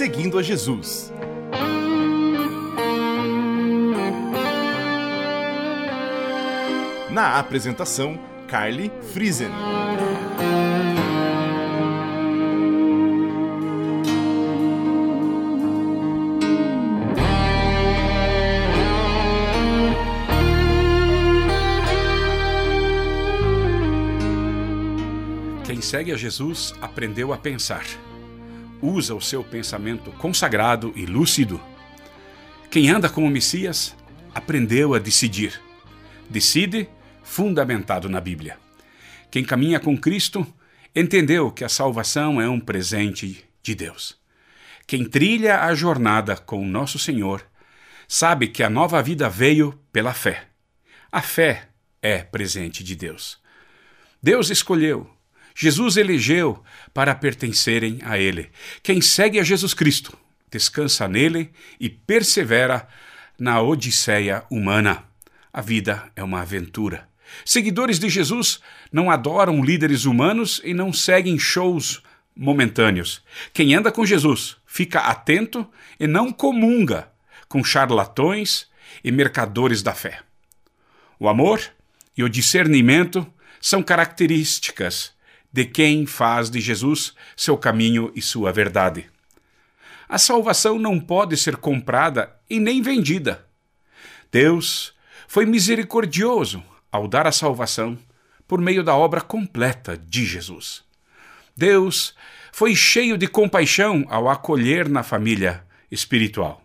Seguindo a Jesus. Na apresentação, Carly Friesen. Quem segue a Jesus aprendeu a pensar. Usa o seu pensamento consagrado e lúcido. Quem anda com o Messias aprendeu a decidir. Decide fundamentado na Bíblia. Quem caminha com Cristo entendeu que a salvação é um presente de Deus. Quem trilha a jornada com nosso Senhor sabe que a nova vida veio pela fé. A fé é presente de Deus. Deus escolheu, Jesus elegeu para pertencerem a Ele. Quem segue a Jesus Cristo descansa nele e persevera na odisseia humana. A vida é uma aventura. Seguidores de Jesus não adoram líderes humanos e não seguem shows momentâneos. Quem anda com Jesus fica atento e não comunga com charlatões e mercadores da fé. O amor e o discernimento são características de quem faz de Jesus seu caminho e sua verdade. A salvação não pode ser comprada e nem vendida. Deus foi misericordioso ao dar a salvação por meio da obra completa de Jesus. Deus foi cheio de compaixão ao acolher na família espiritual.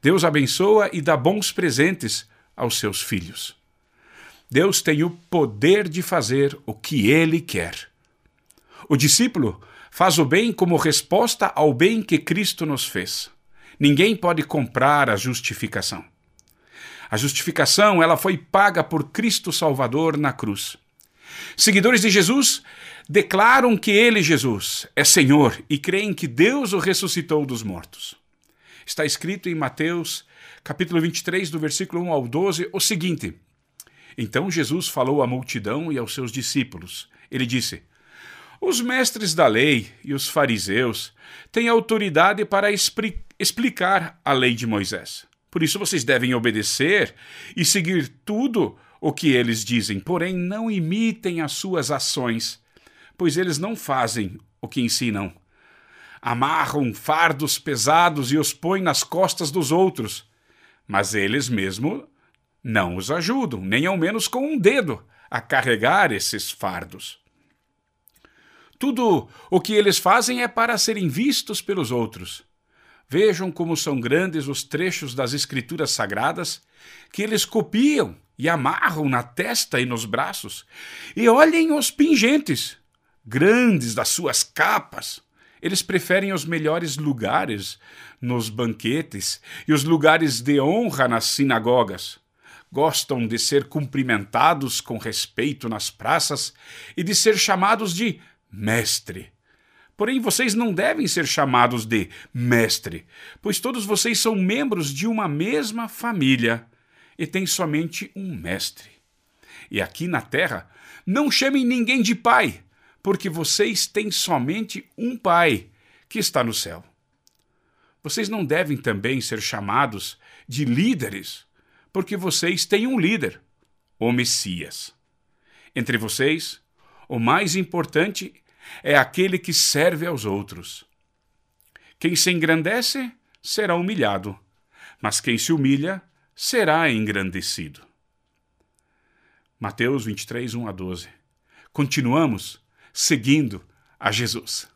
Deus abençoa e dá bons presentes aos seus filhos. Deus tem o poder de fazer o que ele quer. O discípulo faz o bem como resposta ao bem que Cristo nos fez. Ninguém pode comprar a justificação. A justificação, ela foi paga por Cristo Salvador na cruz. Seguidores de Jesus declaram que ele, Jesus, é Senhor e creem que Deus o ressuscitou dos mortos. Está escrito em Mateus, capítulo 23, do versículo 1 ao 12, o seguinte: Então Jesus falou à multidão e aos seus discípulos. Ele disse: Os mestres da lei e os fariseus têm autoridade para explicar a lei de Moisés. Por isso vocês devem obedecer e seguir tudo o que eles dizem, porém não imitem as suas ações, pois eles não fazem o que ensinam. Amarram fardos pesados e os põem nas costas dos outros, mas eles mesmos não os ajudam, nem ao menos com um dedo, a carregar esses fardos. Tudo o que eles fazem é para serem vistos pelos outros. Vejam como são grandes os trechos das Escrituras Sagradas que eles copiam e amarram na testa e nos braços. E olhem os pingentes, grandes das suas capas. Eles preferem os melhores lugares nos banquetes e os lugares de honra nas sinagogas. Gostam de ser cumprimentados com respeito nas praças e de ser chamados de mestre. Porém, vocês não devem ser chamados de mestre, pois todos vocês são membros de uma mesma família e têm somente um mestre. E aqui na terra, não chamem ninguém de pai, porque vocês têm somente um pai que está no céu. Vocês não devem também ser chamados de líderes, porque vocês têm um líder, o Messias. Entre vocês, o mais importante é aquele que serve aos outros. Quem se engrandece será humilhado, mas quem se humilha será engrandecido. Mateus 23, 1 a 12. Continuamos seguindo a Jesus.